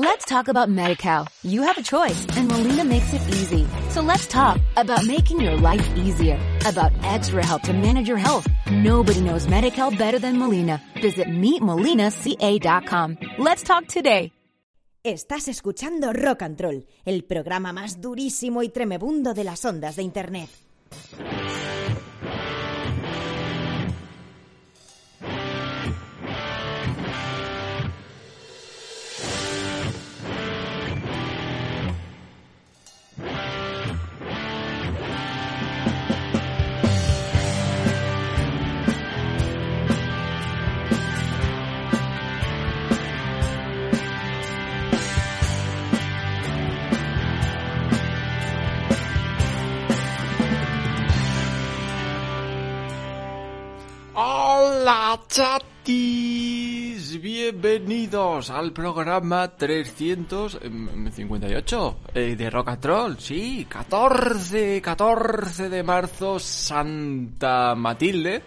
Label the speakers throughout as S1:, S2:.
S1: Let's talk about MediCal. You have a choice and Molina makes it easy. So let's talk about making your life easier, about extra help to manage your health. Nobody knows MediCal better than Molina. Visit meetmolinaca.com. Let's talk today.
S2: Estás escuchando Rock and Roll, el programa más durísimo y tremebundo de las ondas de Internet.
S3: Hola bienvenidos al programa 358 eh, de Roll, sí, 14, 14 de marzo, Santa Matilde,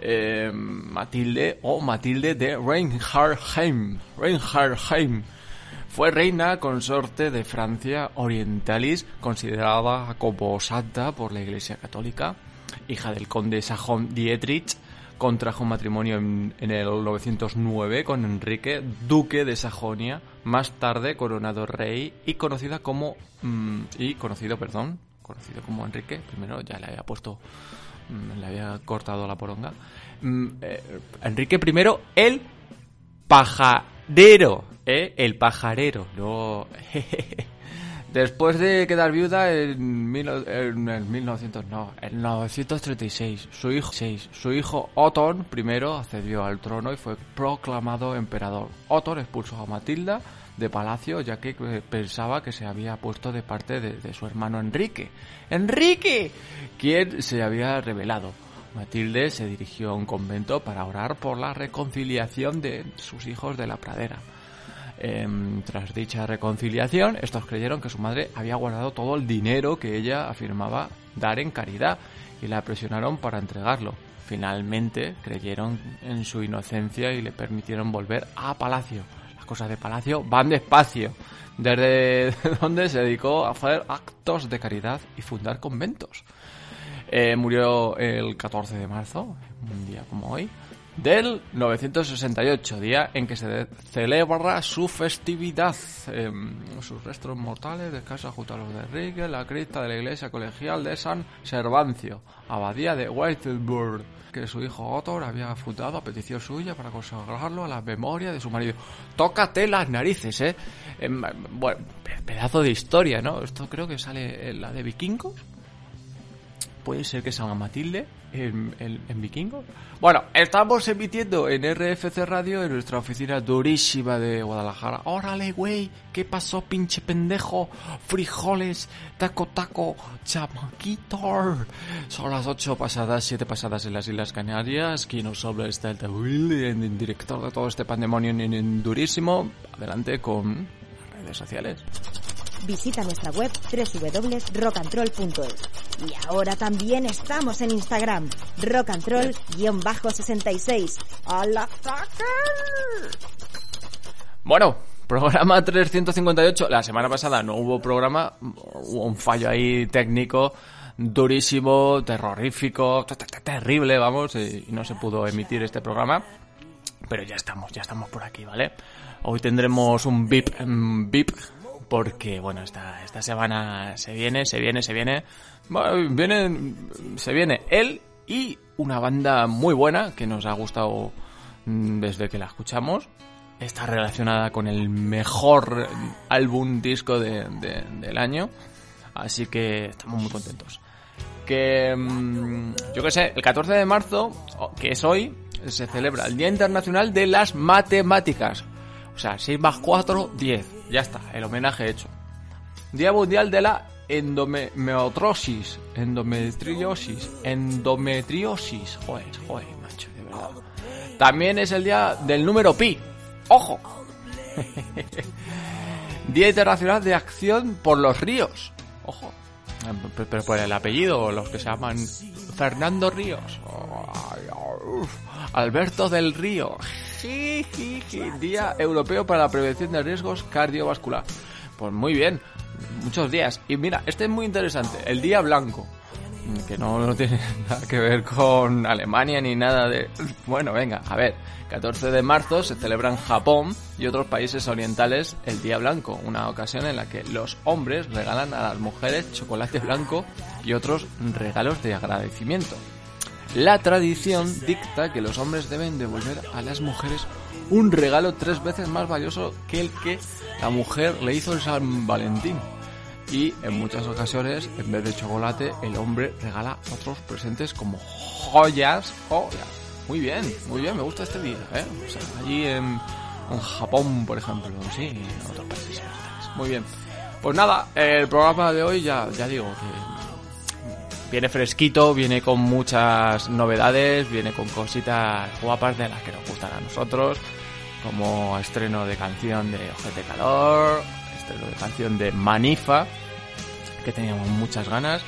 S3: eh, Matilde o Matilde de Reinhardheim, Reinhardheim. Fue reina consorte de Francia Orientalis, considerada como santa por la Iglesia Católica, hija del conde Sajón Dietrich, contrajo matrimonio en, el 909 con Enrique, duque de Sajonia, más tarde coronado rey y conocida como mm, y conocido, perdón, conocido como Enrique, primero ya le había puesto mm, le había cortado la poronga. Mm, eh, Enrique I el pajarero, ¿eh? el pajarero, no Después de quedar viuda en, mil, en el 1900, no, en 936, su hijo, su hijo Otón I accedió al trono y fue proclamado emperador. Otón expulsó a Matilda de palacio ya que pensaba que se había puesto de parte de, de su hermano Enrique. ¡Enrique! Quien se había rebelado. Matilde se dirigió a un convento para orar por la reconciliación de sus hijos de la pradera. Eh, tras dicha reconciliación, estos creyeron que su madre había guardado todo el dinero que ella afirmaba dar en caridad y la presionaron para entregarlo. Finalmente creyeron en su inocencia y le permitieron volver a Palacio. Las cosas de Palacio van despacio, desde donde se dedicó a hacer actos de caridad y fundar conventos. Eh, murió el 14 de marzo, un día como hoy, del 968, día en que se celebra su festividad. Eh, sus restos mortales descansan junto a los de Enrique, la cripta de la iglesia colegial de San Servancio, abadía de Whitesburg, que su hijo Otto había fundado a petición suya para consagrarlo a la memoria de su marido. Tócate las narices, ¿eh? eh bueno, pedazo de historia, ¿no? Esto creo que sale en la de Vikingos. Puede ser que salga Matilde en, en, en Vikingos. Bueno, estamos emitiendo en RFC Radio en nuestra oficina durísima de Guadalajara. Órale, güey, ¿qué pasó, pinche pendejo? Frijoles, taco, taco, chamaquito. Son las 8 pasadas, 7 pasadas en las Islas Canarias. Quien nos habla está el director de todo este pandemonio en, en durísimo. Adelante con las redes sociales.
S2: Visita nuestra web www.rockandroll.es. Y ahora también estamos en Instagram, rockandroll-66. ¡Al ataque!
S3: Bueno, programa 358. La semana pasada no hubo programa, hubo un fallo ahí técnico durísimo, terrorífico, terrible, vamos, y no se pudo emitir este programa. Pero ya estamos, ya estamos por aquí, ¿vale? Hoy tendremos un VIP, VIP porque bueno, esta, esta semana se viene, se viene, se viene, bueno, viene, se viene él y una banda muy buena que nos ha gustado mm, desde que la escuchamos. Está relacionada con el mejor álbum disco de, de, del año, así que estamos muy contentos. Que mm, yo que sé, el 14 de marzo, que es hoy, se celebra el Día Internacional de las Matemáticas. O sea, 6 más 4, 10. Ya está, el homenaje hecho. Día Mundial de la endometriosis. Endometriosis. Endometriosis. Joder, joder, macho, de verdad. También es el día del número pi. ¡Ojo! día Internacional de Acción por los Ríos. Ojo. Pero por el apellido, los que se llaman Fernando Ríos, Alberto del Río, Día Europeo para la Prevención de Riesgos Cardiovascular. Pues muy bien, muchos días. Y mira, este es muy interesante, el Día Blanco que no, tiene nada que ver con Alemania ni nada de... Bueno, venga, a ver, 14 de marzo se celebra en Japón y otros países orientales el Día Blanco, una ocasión en la que los hombres regalan a las mujeres chocolate blanco y otros regalos de agradecimiento. La tradición dicta que los hombres deben devolver a las mujeres un regalo tres veces más valioso que el que la mujer le hizo en San Valentín. Y en muchas ocasiones, en vez de chocolate, el hombre regala otros presentes como joyas o muy bien, muy bien, me gusta este día, ¿eh? O sea, allí en, Japón, por ejemplo, sí, en otros países. Muy bien. Pues nada, el programa de hoy ya, ya digo que viene fresquito, viene con muchas novedades, viene con cositas guapas de las que nos gustan a nosotros, como estreno de canción de Ojete Calor, canción de Manifa, que teníamos muchas ganas.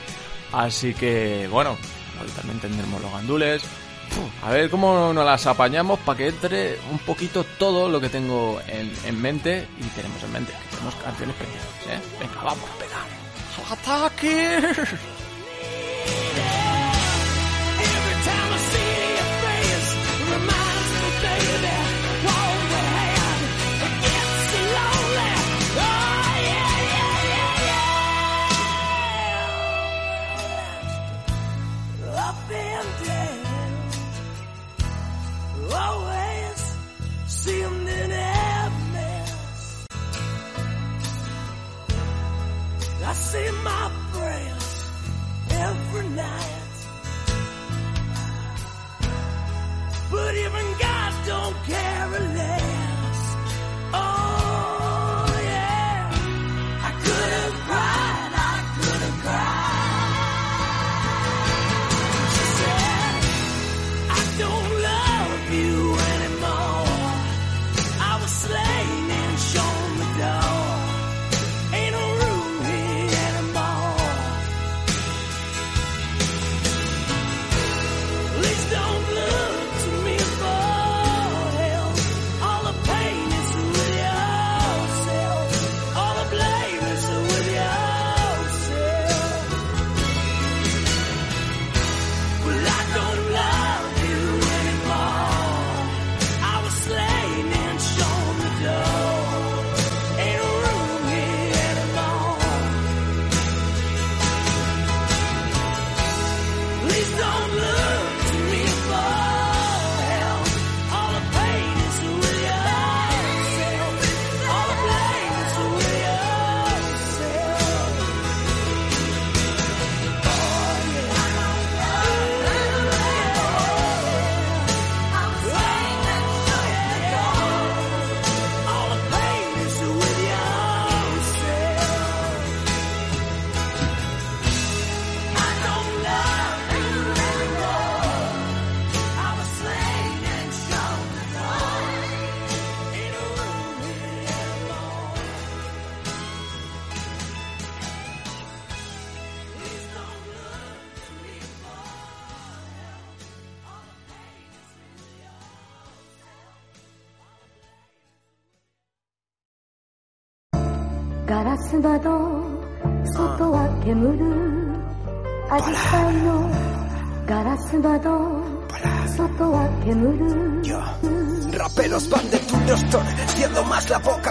S3: Así que, bueno, hoy también tendremos los gandules, a ver cómo nos las apañamos para que entre un poquito todo lo que tengo en, mente y tenemos en mente. Tenemos canciones pendientes, ¿eh? Venga, vamos a pegar. ¡Al ataque!
S4: again.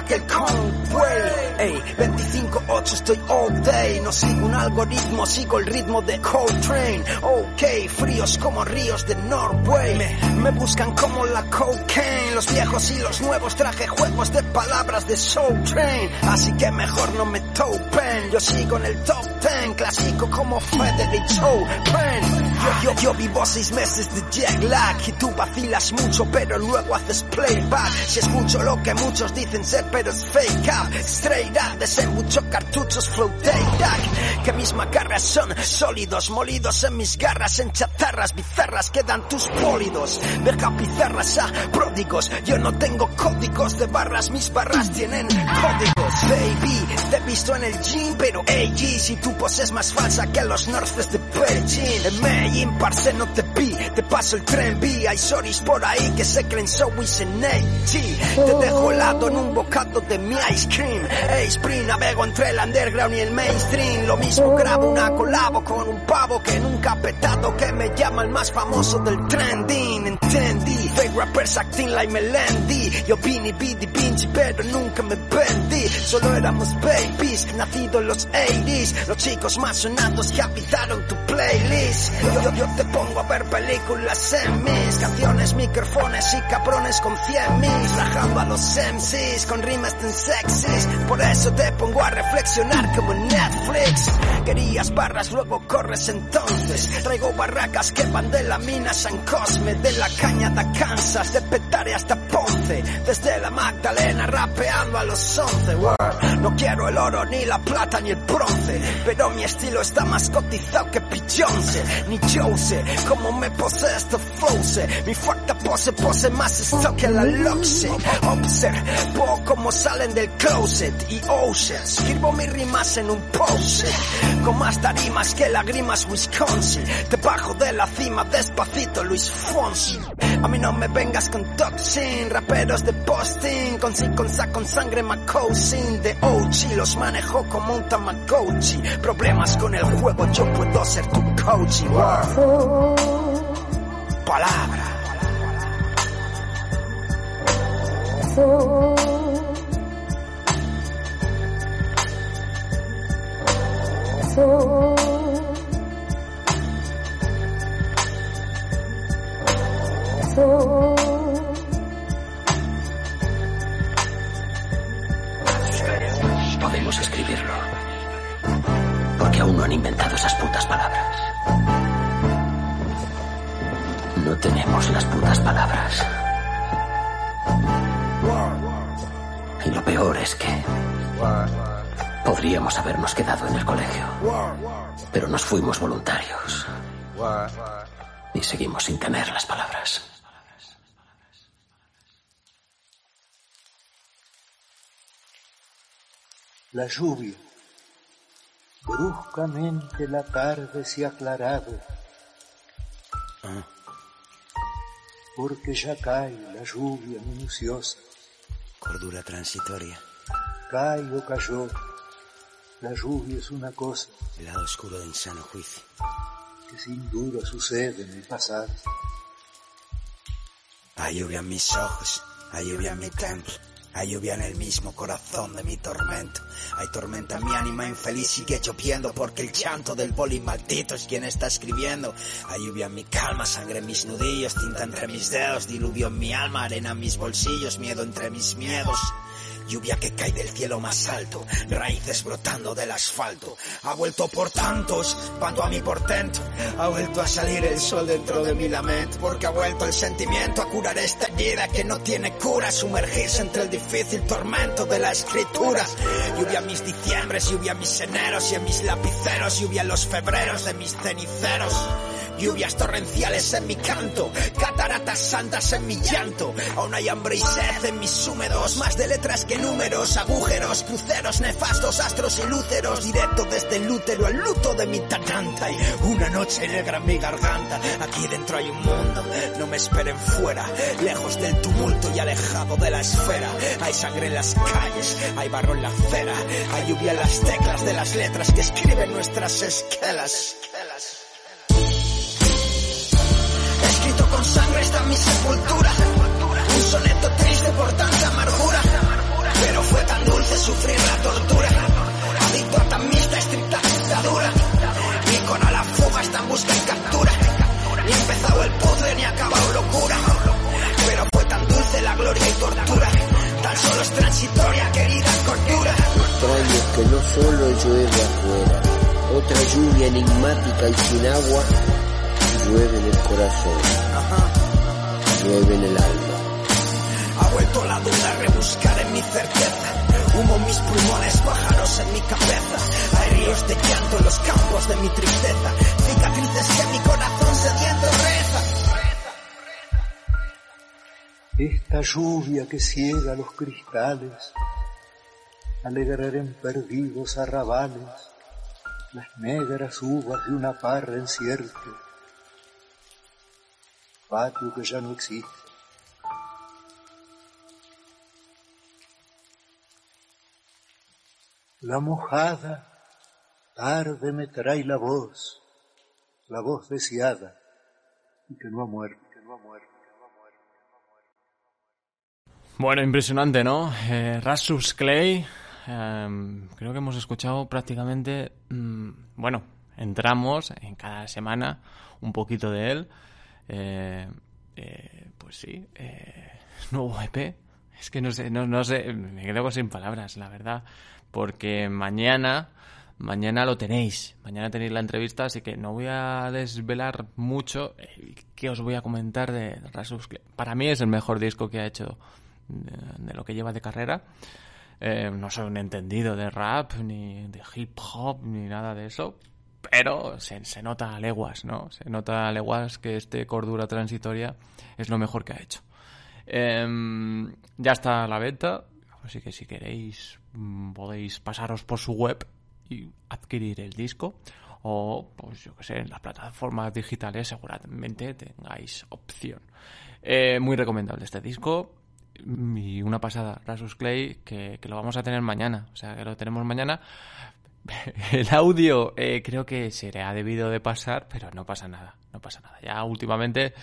S4: Más la boca que el Conway. Ey, 25-8 estoy all day. No sigo un algoritmo, sigo el ritmo de Coltrane. Ok, fríos como ríos de Norway. Me, me buscan como la cocaine. Los viejos y los nuevos traje juegos de palabras de Soul Train. Así que mejor no me Yo sigo en el top ten, clásico como Frederick Chopin. Yo, yo, yo vivo seis meses de jet lag y tú vacilas mucho pero luego haces playback. Si escucho lo que muchos dicen ser pero es fake up. Straight up, desembucho cartuchos flow take Que mis macarras son sólidos, molidos en mis garras, en chatarras bizarras quedan tus pólidos. Deja pizarras a pródigos, yo no tengo códigos de barras, mis barras tienen códigos. Baby, visto en el pero hey, si tu pose es más falsa que los Northwest de Beijing. En Medellín, parce, no te vi, te paso el tren B. Hay sorries por ahí que se creen so en Te dejo helado en un bocado de mi ice cream. Hey, Spring, navego entre el underground y el mainstream. Lo mismo grabo una colabo con un pavo que nunca ha petado, que me llama el más famoso del trending. Entendí, fake rappers acting like Melendi. Yo vine, bidi, pinche, pero nunca me vendí. Solo éramos babies, nacidos en los 80s. Los chicos más sonados que habitaron tu playlist. Yo, yo, te pongo a ver películas en mis canciones, micrófonos y cabrones con 100 mis. Rajando a los MCs con rimas tan sexys. Por eso te pongo a reflexionar como Netflix. Querías barras, luego corres entonces. Traigo barracas que van de la mina San Cosme, de la caña de Kansas, de Petare hasta Ponce. Desde la Magdalena rapeando a los 11. No quiero el oro, ni la plata, ni el bronce. Pero mi estilo está más cotizado que Beyoncé. Ni Jose, como me posee este flowse. Mi fuerte pose, pose más esto que la loxe. Observo como salen del closet y ocean. Escribo mis rimas en un pose. Con más tarimas que lágrimas Wisconsin. Debajo de la cima, despacito Luis Fonsi. A mí no me vengas con toxin, raperos de posting, con sin con con sangre Macousin de OG, los manejo como un Tamagotchi. Problemas con el juego, yo puedo ser tu coach. Palabra.
S5: Podemos escribirlo. Porque aún no han inventado esas putas palabras. No tenemos las putas palabras. Y lo peor es que podríamos habernos quedado en el colegio. Pero nos fuimos voluntarios. Y seguimos sin tener las palabras.
S6: la lluvia. Bruscamente la tarde se ha aclarado, porque ya cae la lluvia minuciosa.
S7: Cordura transitoria.
S6: Cae o cayó, la lluvia es una cosa.
S7: El lado oscuro de insano juicio.
S6: Que sin duda sucede en el pasado.
S7: Hay lluvia en mis ojos, hay lluvia en mi templo. Hay lluvia en el mismo corazón de mi tormento. Hay tormenta en mi ánima infeliz, sigue lloviendo porque el llanto del boli maldito es quien está escribiendo. Hay lluvia en mi calma, sangre en mis nudillos, tinta entre mis dedos, diluvio en mi alma, arena en mis bolsillos, miedo entre mis miedos. Lluvia que cae del cielo más alto, raíces brotando del asfalto. Ha vuelto por tantos, cuanto a mi portento. Ha vuelto a salir el sol dentro de mi lamento, porque ha vuelto el sentimiento a curar esta herida que no tiene cura, sumergirse entre el difícil tormento de la escritura. Lluvia en mis diciembres, lluvia en mis eneros y en mis lapiceros, lluvia en los febreros de mis ceniceros. Lluvias torrenciales en mi canto, cataratas santas en mi llanto. Aún hay hambre y sed en mis húmedos, más de letras que números, agujeros, cruceros, nefastos, astros y lúceros. Directo desde el útero al luto de mi tatanta. Y una noche negra en mi garganta, aquí dentro hay un mundo, no me esperen fuera. Lejos del tumulto y alejado de la esfera. Hay sangre en las calles, hay barro en la acera. Hay lluvia en las teclas de las letras que escriben nuestras esquelas. Con sangre está mi sepultura. Un soneto triste por tanta amargura. Pero fue tan dulce sufrir la tortura. Adicto a tan mista, estricta dictadura. con a la fuga está en busca y captura. Ni empezado el puzzle ni acabado locura. Pero fue tan dulce la gloria y tortura. Tan solo es transitoria, querida cordura.
S8: Extraño que no solo llueve afuera. Otra lluvia enigmática y sin agua llueve en el corazón, llueve en el alma.
S7: Ha vuelto la duda a rebuscar en mi certeza. Humo mis pulmones, pájaros en mi cabeza. Hay ríos de llanto en los campos de mi tristeza. Cicatrices que mi corazón sediento reza.
S6: Esta lluvia que ciega los cristales alegrar en perdidos arrabales las negras uvas de una parra en cierto patio que ya no existe. La mojada tarde me trae la voz, la voz deseada y que no ha muerto.
S3: Bueno, impresionante, ¿no? Eh, Rasmus Clay, em, creo que hemos escuchado prácticamente, mm, bueno, entramos en cada semana un poquito de él. Eh, eh, pues sí, nuevo EP. Es que no sé, no, no sé, me quedo sin palabras, la verdad. Porque mañana, mañana lo tenéis. Mañana tenéis la entrevista, así que no voy a desvelar mucho. ¿Qué os voy a comentar de Rasmus Clay? Para mí es el mejor disco que ha hecho de, lo que lleva de carrera. Eh, no soy un entendido de rap, ni de hip hop, ni nada de eso. Pero se, nota a leguas, ¿no? Se nota a leguas que este Cordura Transitoria es lo mejor que ha hecho. Em, ya está a la venta, así que si queréis mm, podéis pasaros por su web y adquirir el disco. O, pues yo que sé, en las plataformas digitales seguramente tengáis opción. Eh, muy recomendable este disco y una pasada, Rasus Clay, que, lo vamos a tener mañana. O sea, que lo tenemos mañana. El audio eh, creo que se ha debido de pasar, pero no pasa nada, no pasa nada. Ya últimamente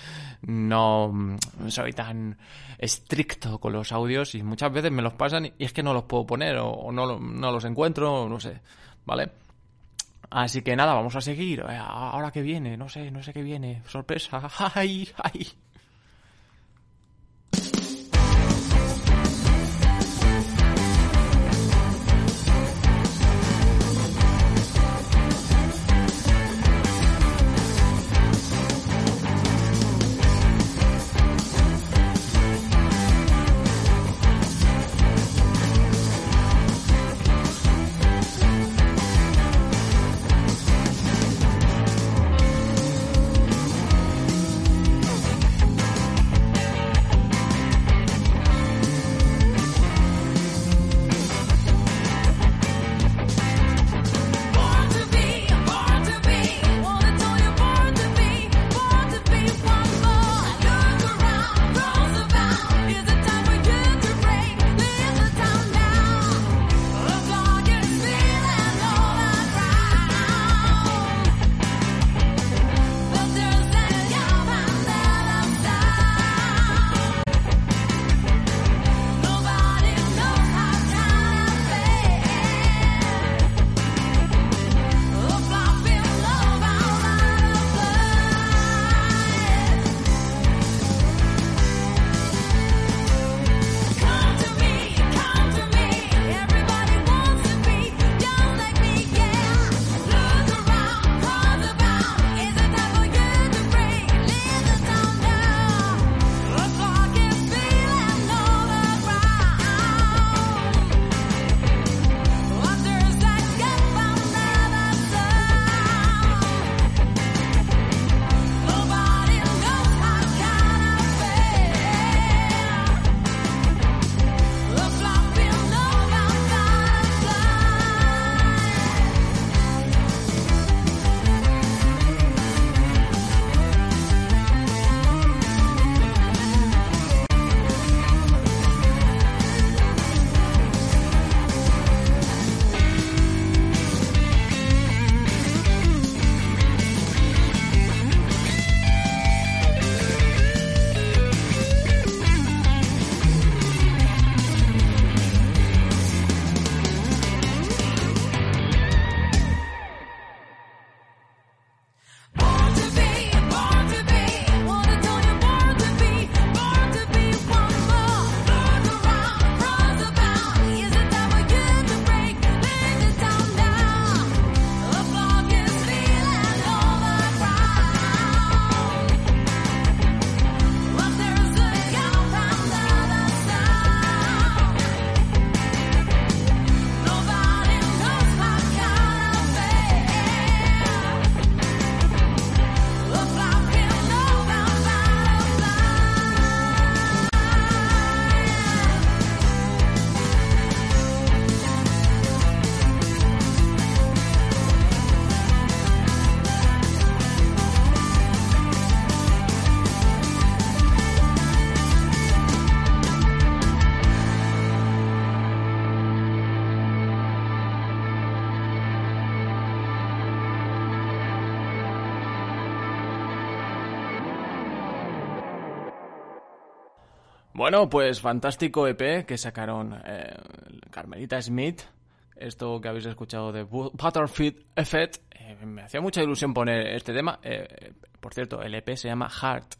S3: no soy tan estricto con los audios y muchas veces me los pasan y es que no los puedo poner o, no, los encuentro, no sé, ¿vale? Así que nada, vamos a seguir. Eh, ahora que viene, no sé, no sé qué viene. Sorpresa. ¡Ay, ay! Bueno, pues fantástico EP que sacaron eh, Carmelita Smith. Esto que habéis escuchado de Butterfield Effect. Eh, me hacía mucha ilusión poner este tema. Eh, por cierto, el EP se llama Heart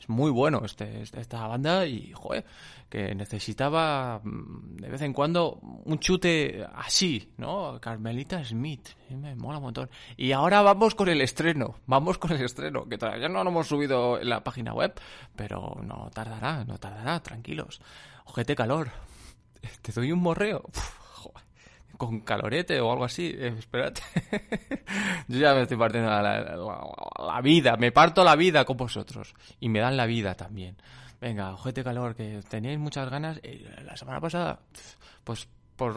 S3: es muy bueno este, este, esta banda y, joder, que necesitaba mm, de vez en cuando un chute así, ¿no? Carmelita Smith, me mola un montón. Y ahora vamos con el estreno, vamos con el estreno, que todavía no lo hemos subido en la página web, pero no tardará, no tardará, tranquilos. Ojete calor, te doy un morreo con calorete o algo así. Eh, espérate. Yo ya me estoy partiendo la, vida. Me parto la vida con vosotros. Y me dan la vida también. Venga, ojete calor, que teníais muchas ganas. La semana pasada, pues por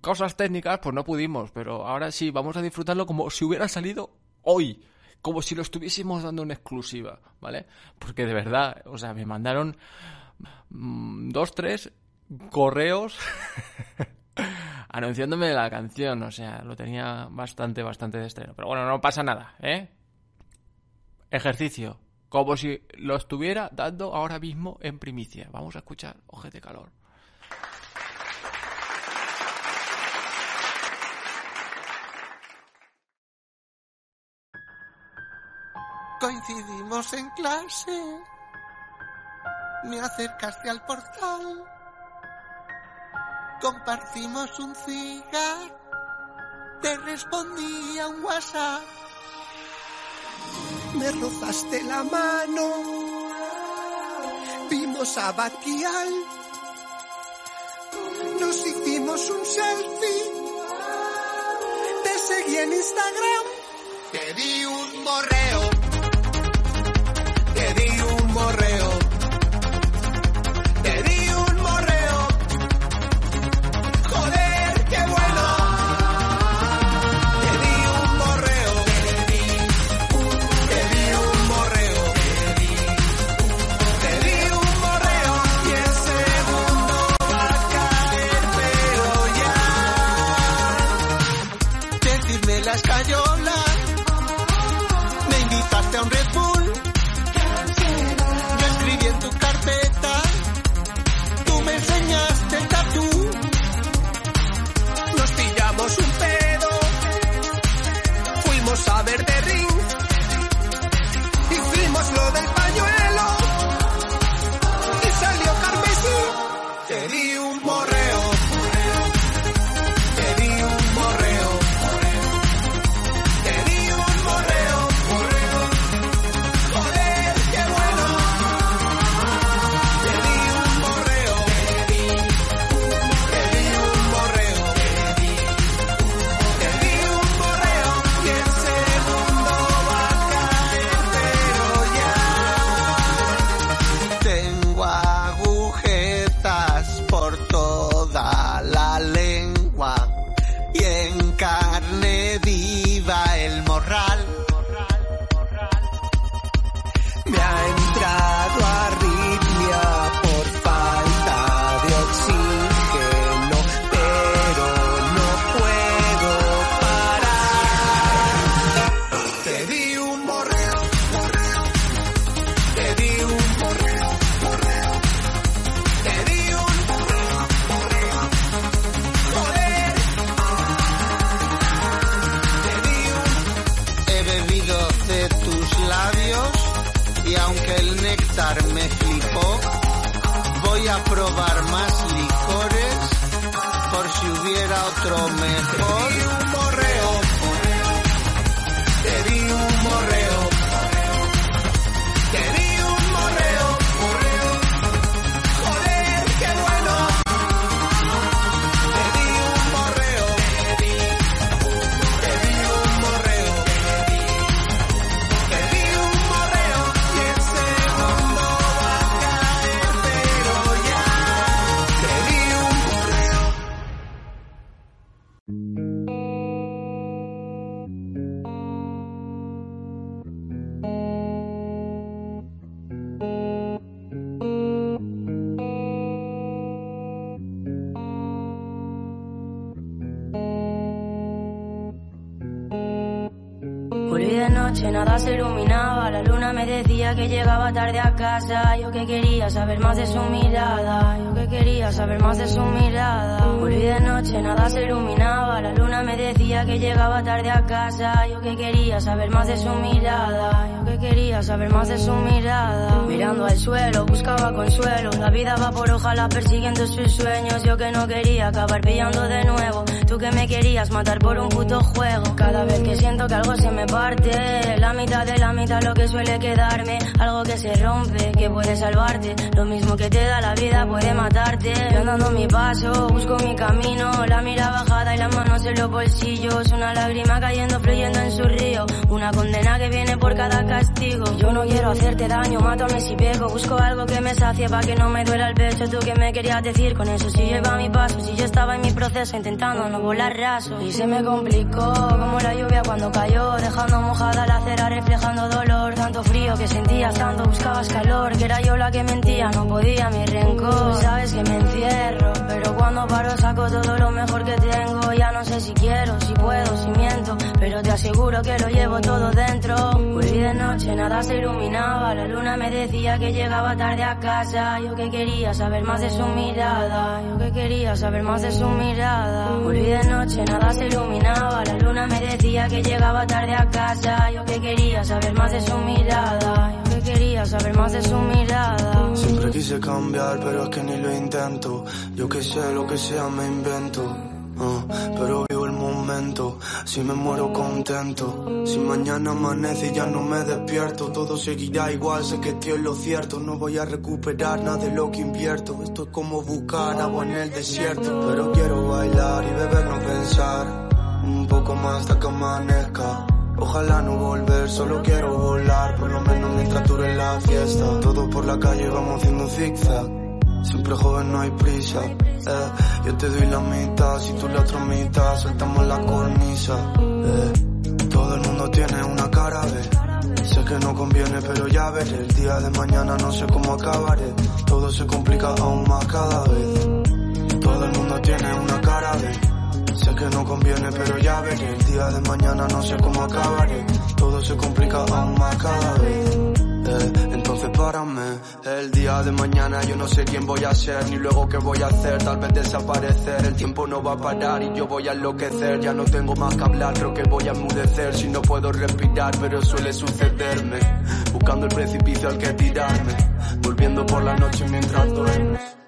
S3: cosas técnicas, pues no pudimos. Pero ahora sí, vamos a disfrutarlo como si hubiera salido hoy. Como si lo estuviésemos dando en exclusiva, ¿vale? Porque de verdad, o sea, me mandaron mm, dos, tres correos anunciándome la canción, o sea, lo tenía bastante, bastante de estreno. Pero bueno, no pasa nada, ¿eh? Ejercicio, como si lo estuviera dando ahora mismo en primicia. Vamos a escuchar de Calor.
S9: Coincidimos en clase, me acercaste al portal compartimos un cigar, te respondí a un WhatsApp. Me rozaste la mano, vimos a Baquial, nos hicimos un selfie, te seguí en Instagram, te di un morreo,
S10: que llegaba tarde a casa, yo que quería saber más de su mirada, yo que quería saber más de su mirada. Volví de noche nada se iluminaba, la luna me decía que llegaba tarde a casa, yo que quería saber más de su mirada, yo que quería saber más de su mirada. Mirando al suelo buscaba consuelo, la vida va por ojalá persiguiendo sus sueños, yo que no quería acabar pillando de nuevo, tú que me querías matar por un puto juego, cada vez que siento que algo se me parte, la mitad de la mitad lo que suele quedarme, algo que se rompe, que puede salvarte, lo mismo que te da la vida puede matarte, yo andando mi paso, busco mi camino, la mira bajada y las manos en los bolsillos, una lágrima cayendo fluyendo en su río, una condena que viene por cada castigo, yo no quiero hacerte daño, mátame si pego, busco algo que me sacie para que no me duela el pecho, tú que me querías decir con eso, si yo iba a mi paso, si yo estaba en mi proceso intentando y se me complicó, como la lluvia cuando cayó, dejando mojada la acera, reflejando dolor, tanto frío que sentías, tanto buscabas calor, que era yo la que mentía, no podía mi rencor, sabes que me encierro, pero cuando paro saco todo lo mejor que tengo, ya no sé si quiero, si puedo, si miento, pero te aseguro que lo llevo todo dentro, volví de noche, nada se iluminaba, la luna me decía que llegaba tarde a casa, yo que quería saber más de su mirada, yo que quería saber más de su mirada, de noche, nada se iluminaba, la luna me decía que llegaba tarde a casa, yo que quería saber más de su mirada, yo que quería saber más de su mirada.
S11: Siempre quise cambiar, pero es que ni lo intento. Yo que sé, lo que sea me invento. ah, pero si me muero contento. Si mañana amanece y ya no me despierto, todo seguirá igual, sé que estoy en lo cierto. No voy a recuperar nada de lo que invierto. Esto es como buscar agua en el desierto. Pero quiero bailar y beber, no pensar. Un poco más hasta que amanezca. Ojalá no volver, solo quiero volar, por lo menos mientras dure la fiesta. Todos por la calle vamos haciendo zigzag. Siempre joven, no hay prisa. Eh, yo te doy la mitad, si tú la otra mitad, soltamos la cornisa. Eh, todo el mundo tiene una cara B. Sé que no conviene, pero ya veré. El día de mañana no sé cómo acabaré. Todo se complica aún más cada vez. Todo el mundo tiene una cara B. Sé que no conviene, pero ya veré. El día de mañana no sé cómo acabaré. Todo se complica aún más cada vez. Eh, el día de mañana yo no sé quién voy a ser, ni luego qué voy a hacer, tal vez desaparecer, el tiempo no va a parar y yo voy a enloquecer, ya no tengo más que hablar, creo que voy a enmudecer, si no puedo respirar, pero suele sucederme, buscando el precipicio al que tirarme, volviendo por la noche mientras duermes.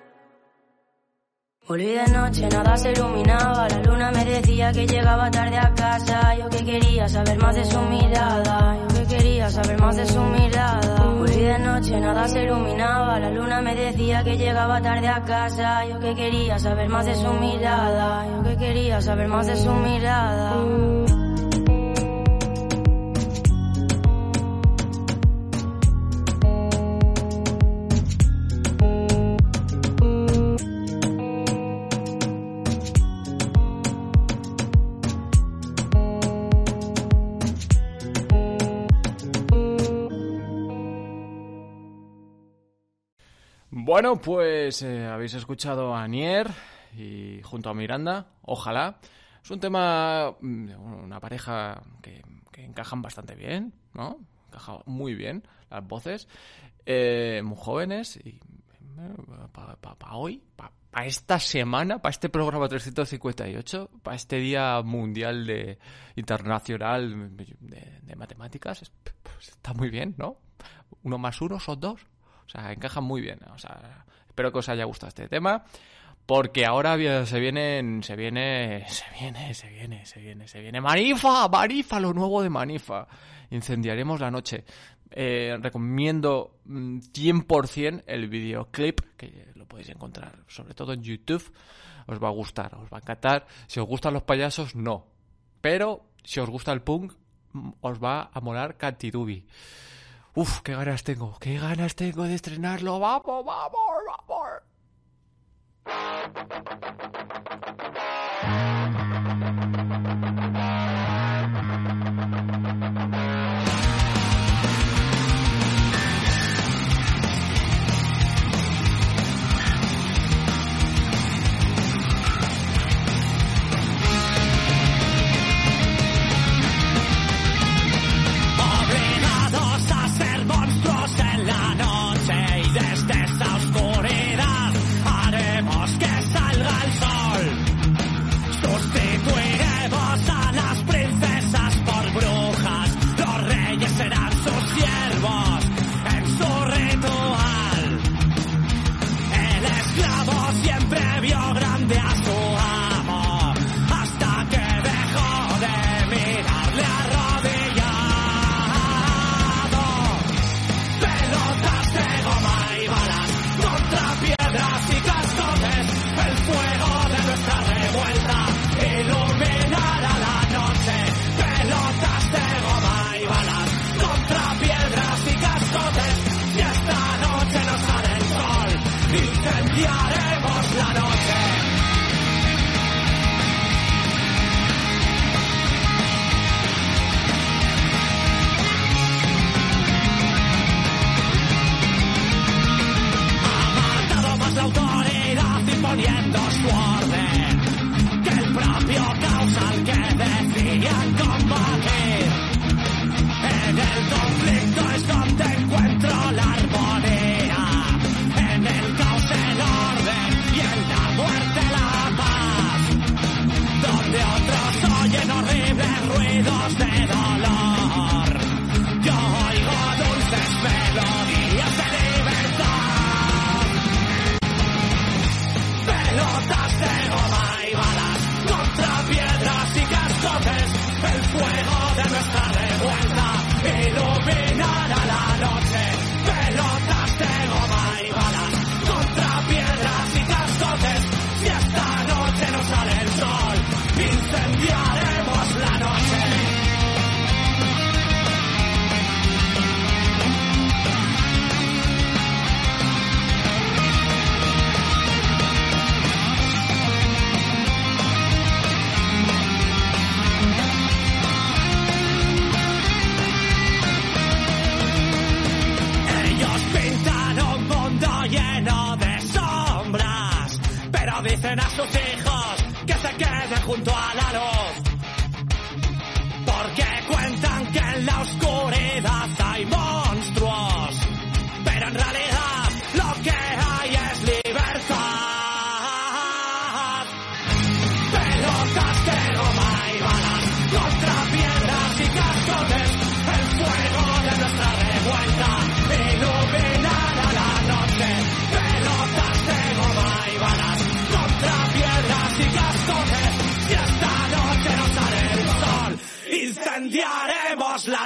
S10: Volví de noche, nada se iluminaba, la luna me decía que llegaba tarde a casa, yo que quería saber más de su mirada, yo que quería saber más de su mirada. Volví de noche, nada se iluminaba, la luna me decía que llegaba tarde a casa, yo que quería saber más de su mirada, yo que quería saber más de su mirada.
S3: Bueno, pues eh, habéis escuchado a Nier y junto a Miranda, ojalá. Es un tema, mm, una pareja que, encajan bastante bien, ¿no? Encaja muy bien las voces, eh, muy jóvenes y para hoy, para esta semana, para este programa 358, para este Día Mundial de Internacional de, de Matemáticas, pues está muy bien, ¿no? Uno más uno son dos. O sea, encajan muy bien. O sea, espero que os haya gustado este tema. Porque ahora se vienen, se viene, se viene, se viene, se viene, se viene. Manifa, Manifa, lo nuevo de Manifa. Incendiaremos la noche. Eh, recomiendo 100% el videoclip, que lo podéis encontrar sobre todo en YouTube. Os va a gustar, os va a encantar. Si os gustan los payasos, no. Pero si os gusta el punk, os va a molar Cantidubi. Uf, qué ganas tengo, qué ganas tengo de estrenarlo. Vamos, vamos, vamos.
S12: international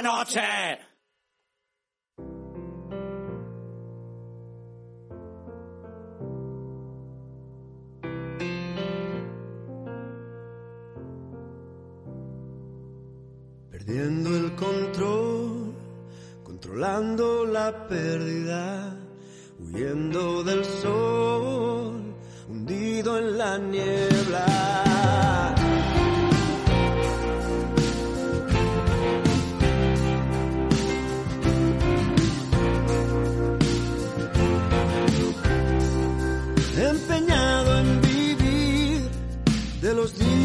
S12: noche.
S13: Perdiendo el control, controlando la pérdida, huyendo del sol, hundido en la niebla.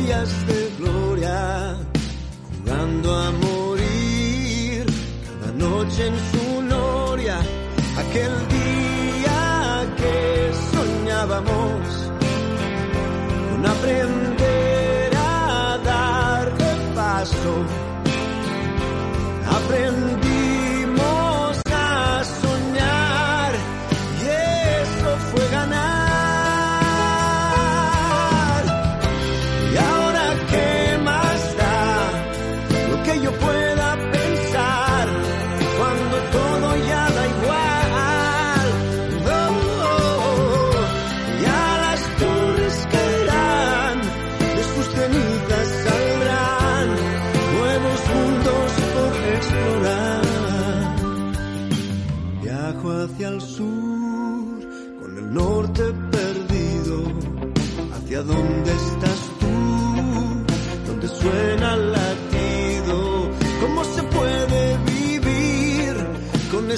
S13: Días de gloria jugando a morir cada noche en su gloria, aquel día que soñábamos con aprender a darle paso, aprendimos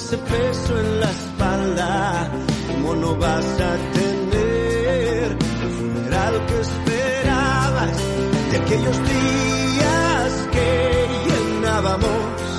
S13: ese peso en la espalda? ¿Cómo no vas a tener el funeral que esperabas de aquellos días que llenábamos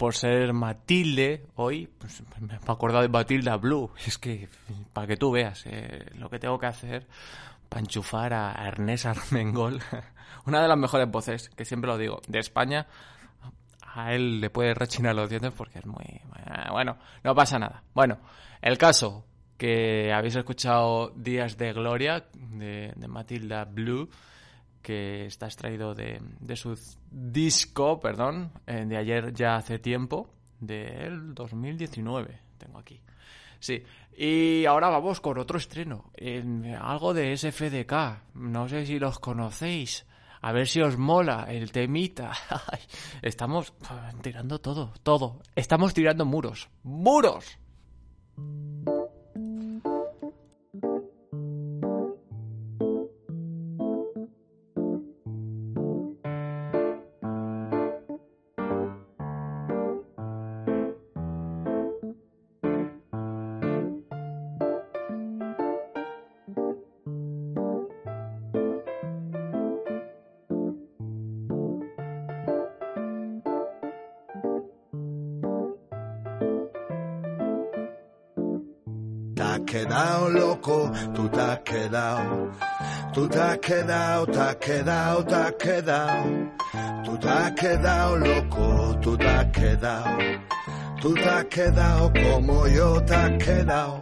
S13: por
S3: ser Matilde, hoy pues, me he acordado de Matilda Blue. Es que, para que tú veas eh, lo que tengo que hacer para enchufar a Ernest Armengol, una de las mejores voces, que siempre lo digo, de España. A él le puede rechinar los dientes porque es muy... Bueno, no pasa nada. Bueno, el caso que habéis escuchado Días de Gloria de, de Matilda Blue que está extraído de, de su disco, perdón, eh, de ayer ya hace tiempo, del 2019, tengo aquí. Sí. Y ahora vamos con otro estreno. En algo de SFDK. No sé si los conocéis. A ver si os mola el temita. Estamos tirando todo, todo. Estamos tirando muros. ¡Muros!
S14: Has quedado loco, tú te has quedado. Tú te has quedado, te has quedado, te has quedado. Tú te has quedado loco, tú te has quedado. Tú te has quedado como yo te has quedado.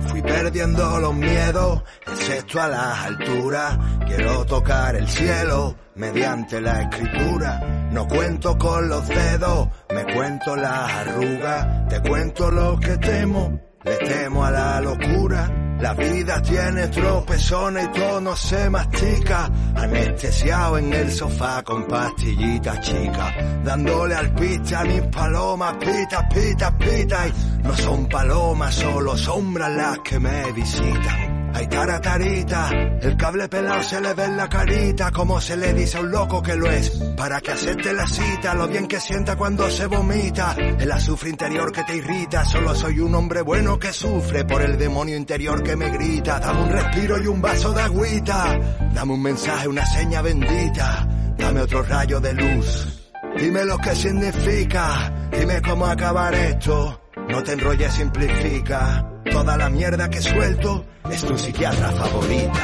S14: Fui perdiendo los miedos, excepto a las alturas. Quiero tocar el cielo mediante la escritura. No cuento con los dedos, cuento las arrugas. Te cuento lo que temo, le temo a la locura. La vida tiene tropezones y todo no se mastica. Anestesiado en el sofá con pastillitas chicas. Dándole al pista a mis palomas, pita, pita, pita. Y no son palomas, solo sombras las que me visitan. Hay taratarita, el cable pelado se le ve en la carita, como se le dice a un loco que lo es, para que acepte la cita, lo bien que sienta cuando se vomita, el azufre interior que te irrita, solo soy un hombre bueno que sufre por el demonio interior que me grita, dame un respiro y un vaso de agüita, dame un mensaje, una seña bendita, dame otro rayo de luz, dime lo que significa, dime cómo acabar esto, no te enrolles, simplifica. Toda la mierda que suelto es tu psiquiatra favorita.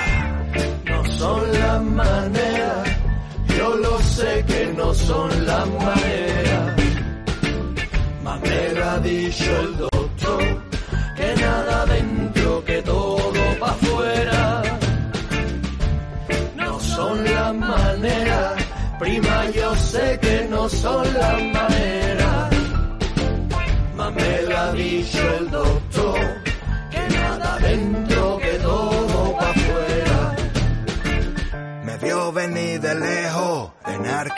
S15: No son las maneras, yo lo sé que no son las maneras. Más me lo ha dicho el doctor, que nada dentro, que todo pa' afuera. No son las maneras, prima yo sé que no son las maneras. Me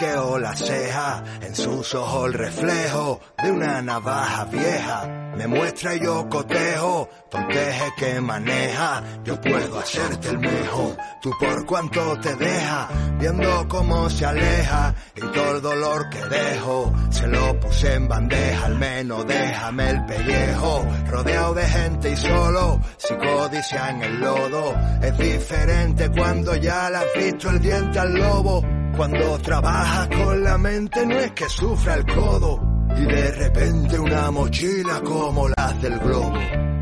S14: la ceja, en sus ojos el reflejo de una navaja vieja. Me muestra y yo cotejo, tonteje que maneja, yo puedo hacerte el mejor, tú por cuanto te deja, viendo cómo se aleja y todo el dolor que dejo, se lo puse en bandeja, al menos déjame el pellejo, rodeado de gente y solo, si codicia en el lodo, es diferente cuando ya le has visto el diente al lobo, cuando trabajas con la mente no es que sufra el codo, y de repente una mochila como las del globo.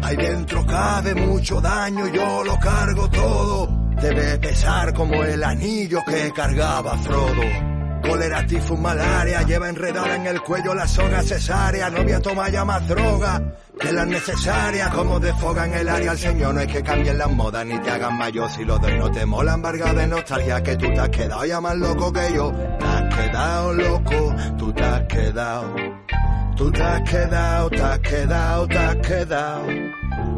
S14: Ahí dentro cabe mucho daño, yo lo cargo todo. Debe pesar como el anillo que cargaba Frodo. Cólera, tifus, malaria, lleva enredada en el cuello la soga cesárea. Novia toma ya más droga que la necesaria. Como desfogan el área al señor, no es que cambien las modas ni te hagan mayor. Si lo doy no te mola, embargado de nostalgia que tú te has quedado ya más loco que yo. Te has quedado loco, tú te has quedado. Tú te has quedado, te has quedado, te has quedado.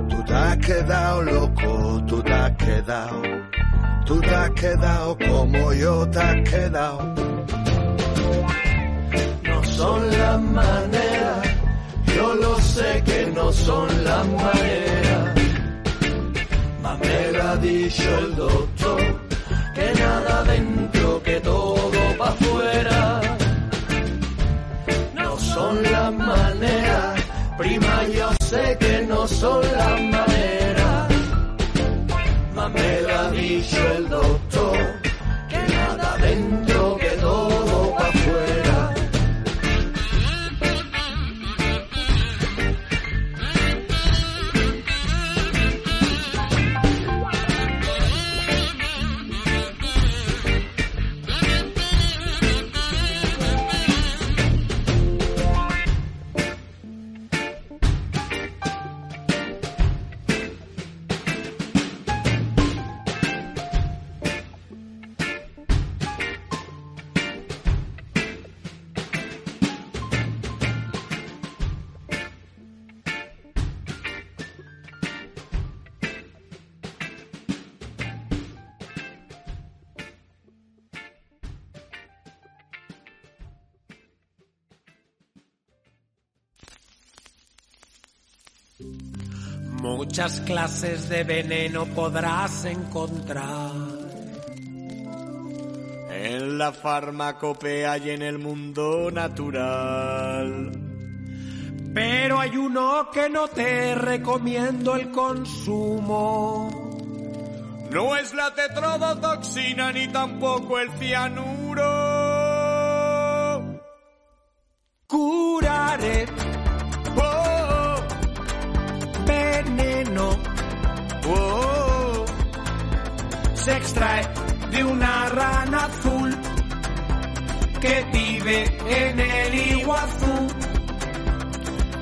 S14: Tú te has quedado loco, tú te has quedado. Tú te has quedado como yo te has quedado.
S15: Son las maneras, yo lo sé que no son las maneras. Más me lo ha dicho el doctor, que nada dentro, que todo pa' afuera. No son las maneras, prima yo sé que no son
S16: Muchas clases de veneno podrás encontrar.
S17: En la farmacopea y en el mundo natural.
S16: Pero hay uno que no te recomiendo el consumo.
S17: No es la tetrodotoxina ni tampoco el cianuro.
S16: Que vive en el Iguazú.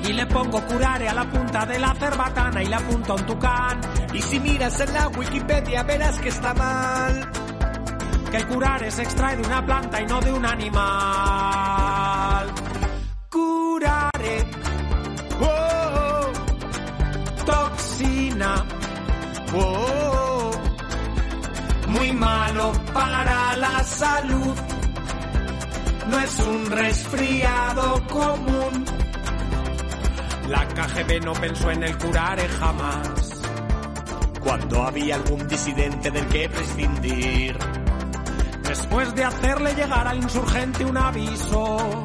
S16: Y le pongo curare a la punta de la cerbatana y la apunto a un tucán.
S17: Y si miras en la Wikipedia verás que está mal.
S16: Que el curare se extrae de una planta y no de un animal. Curare.
S17: Oh,
S16: toxina.
S17: Oh,
S16: muy malo para la salud. No es un resfriado común. La KGB no pensó en el curare jamás.
S17: Cuando había algún disidente del que prescindir.
S16: Después de hacerle llegar al insurgente un aviso.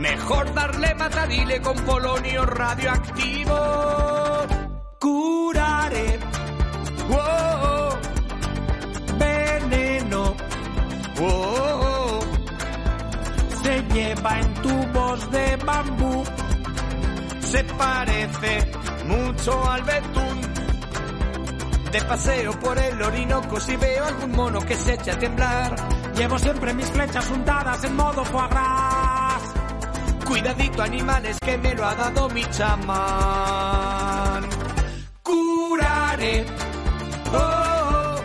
S17: Mejor darle matadile con polonio radioactivo.
S16: Curare.
S17: Oh,
S16: veneno.
S17: Oh,
S16: se lleva en tubos de bambú
S17: se parece mucho al betún. De paseo por el Orinoco si veo algún mono que se echa a temblar.
S16: Llevo siempre mis flechas untadas en modo foie gras.
S17: Cuidadito animales que me lo ha dado mi chamán.
S16: Curare.
S17: Oh,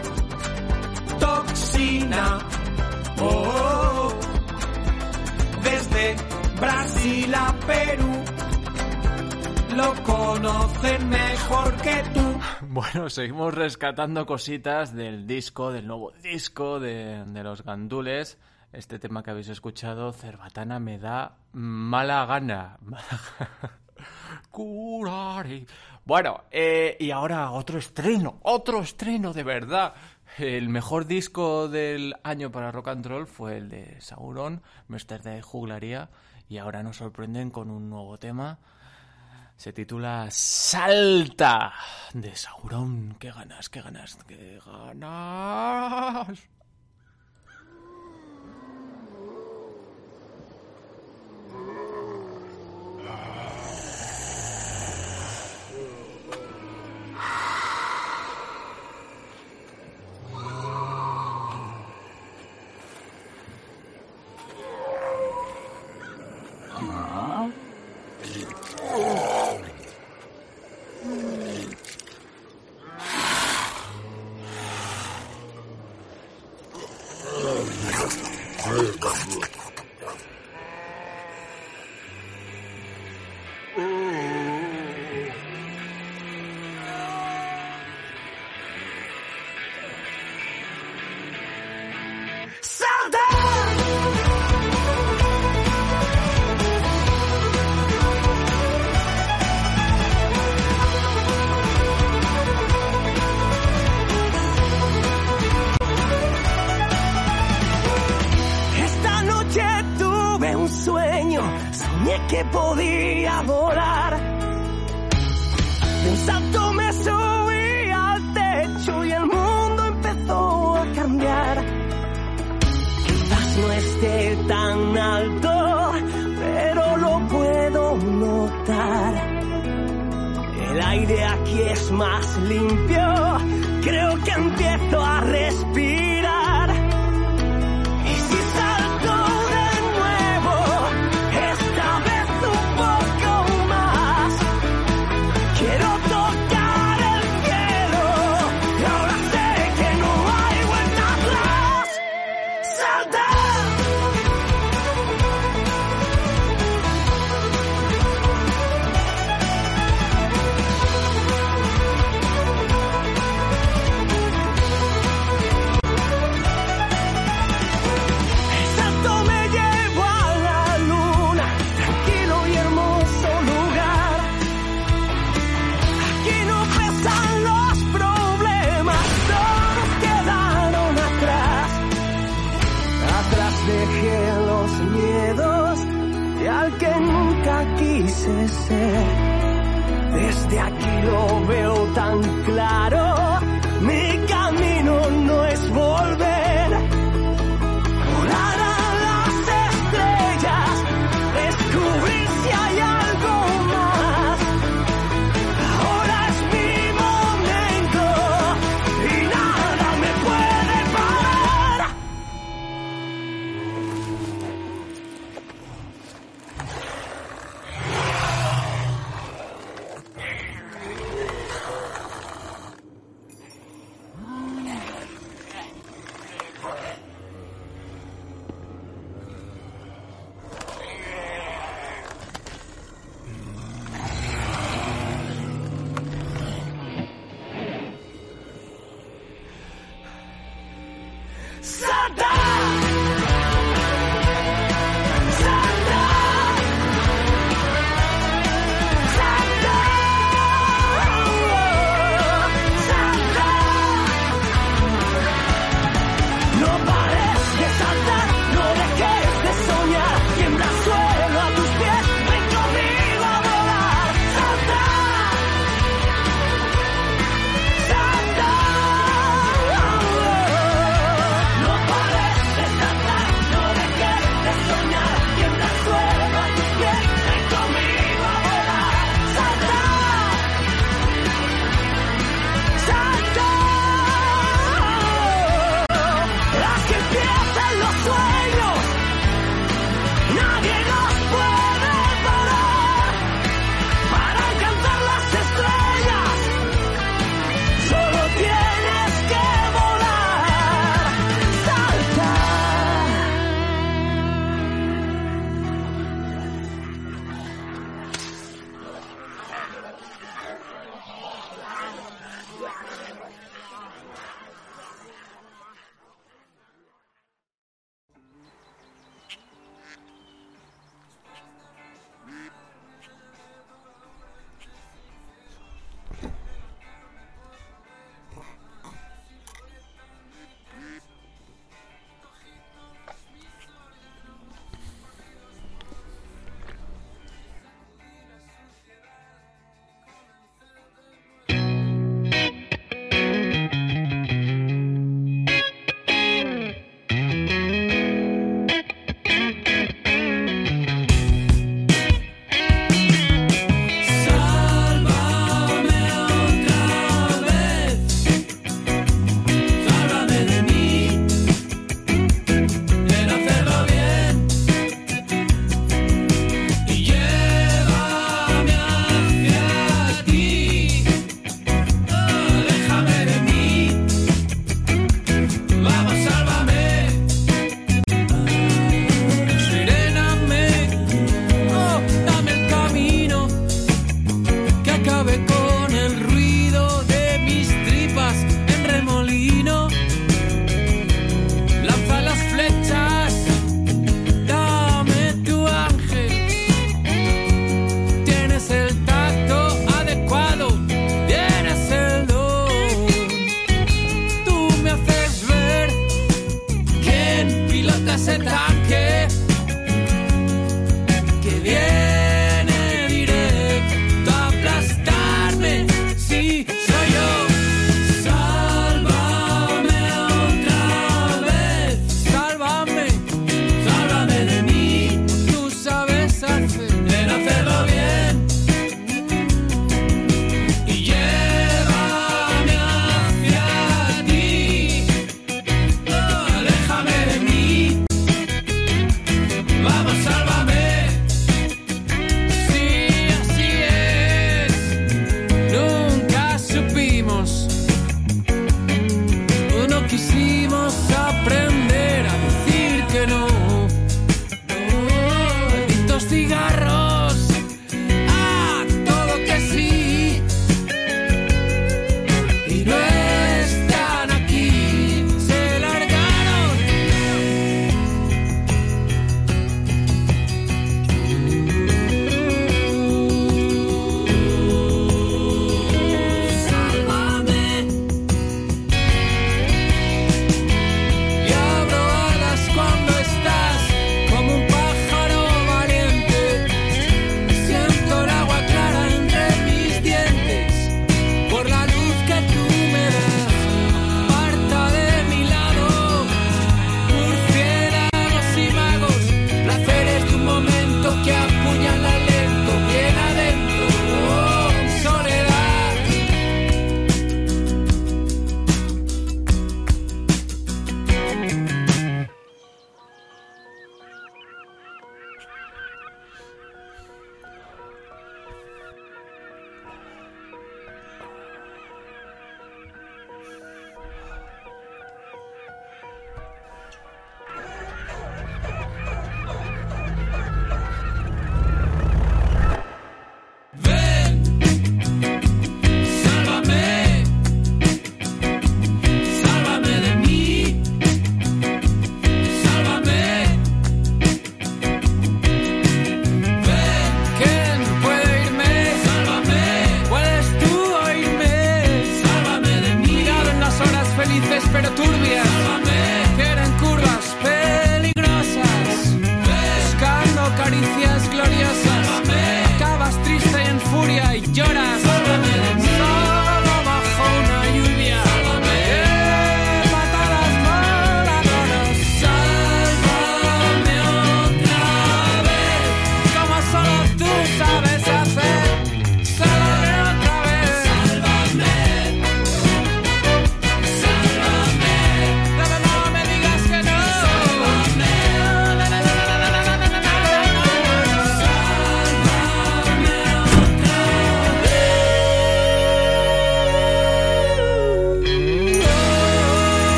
S16: toxina.
S17: Oh,
S16: desde Brasil a Perú lo conocen mejor que tú.
S3: Bueno, seguimos rescatando cositas del disco, del nuevo disco de, de los gandules. Este tema que habéis escuchado, Cerbatana, me da mala gana. Curare. Bueno, eh, y ahora otro estreno, otro estreno de verdad. El mejor disco del año para rock and roll fue el de Sauron, Mester de Juglaría, y ahora nos sorprenden con un nuevo tema. Se titula Salta de Sauron. ¡Qué ganas, qué ganas, qué ganas!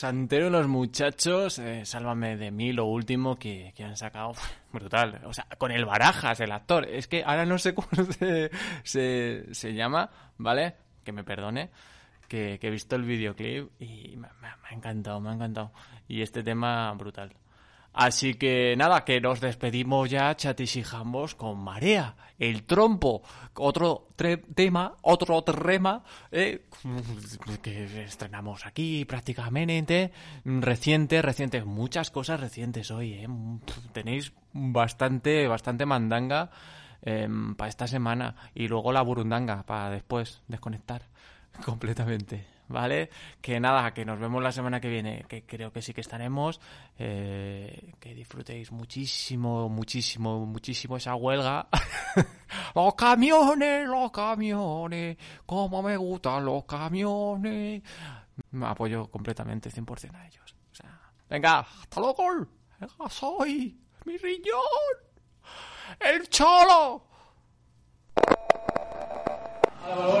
S3: Santero los muchachos, eh, sálvame de mí, lo último que, que han sacado. Brutal. O sea, con el Barajas, el actor. Es que ahora no sé cómo se, se, se llama, ¿vale? Que me perdone. Que, que he visto el videoclip y me ha encantado, me ha encantado. Y este tema, brutal. Así que nada, que nos despedimos ya, chatis con Marea, el trompo, otro tema, otro trema, eh, que estrenamos aquí prácticamente, reciente, reciente, muchas cosas recientes hoy, eh, tenéis bastante, bastante mandanga para esta semana y luego la burundanga para después desconectar completamente. ¿vale? Que nada, que nos vemos la semana que viene, que creo que sí que estaremos. Eh, que disfrutéis muchísimo, muchísimo, muchísimo esa huelga. los camiones, los camiones, cómo me gustan los camiones. Me apoyo completamente 100% a ellos. O sea, venga, hasta luego. Venga, soy mi riñón. El cholo.
S1: Hola,